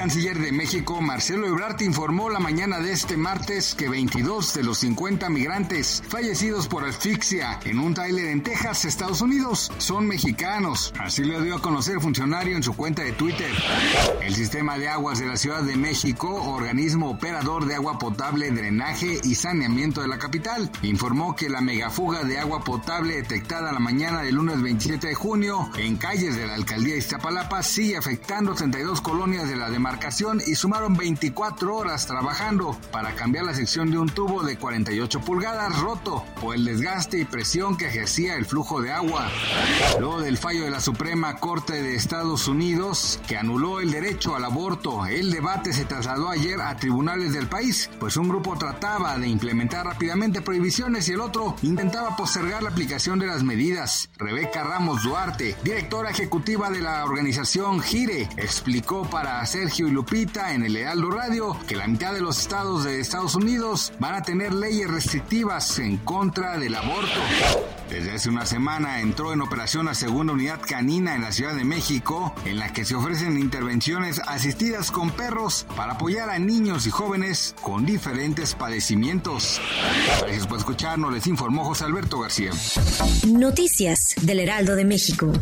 Canciller de México, Marcelo Ebrard, informó la mañana de este martes que 22 de los 50 migrantes fallecidos por asfixia en un tráiler en Texas, Estados Unidos, son mexicanos. Así lo dio a conocer el funcionario en su cuenta de Twitter. El sistema de aguas de la Ciudad de México, organismo operador de agua potable, drenaje y saneamiento de la capital, informó que la megafuga de agua potable detectada la mañana del lunes 27 de junio en calles de la alcaldía Iztapalapa sigue afectando 32 colonias de la demarcación y sumaron 24 horas trabajando para cambiar la sección de un tubo de 48 pulgadas roto por el desgaste y presión que ejercía el flujo de agua. Luego del fallo de la Suprema Corte de Estados Unidos que anuló el derecho al aborto, el debate se trasladó ayer a tribunales del país, pues un grupo trataba de implementar rápidamente prohibiciones y el otro intentaba postergar la aplicación de las medidas. Rebeca Ramos Duarte, directora ejecutiva de la organización GIRE, explicó para hacer Sergio y Lupita en el Heraldo Radio que la mitad de los estados de Estados Unidos van a tener leyes restrictivas en contra del aborto. Desde hace una semana entró en operación la segunda unidad canina en la Ciudad de México, en la que se ofrecen intervenciones asistidas con perros para apoyar a niños y jóvenes con diferentes padecimientos. Gracias por escucharnos, les informó José Alberto García. Noticias del Heraldo de México.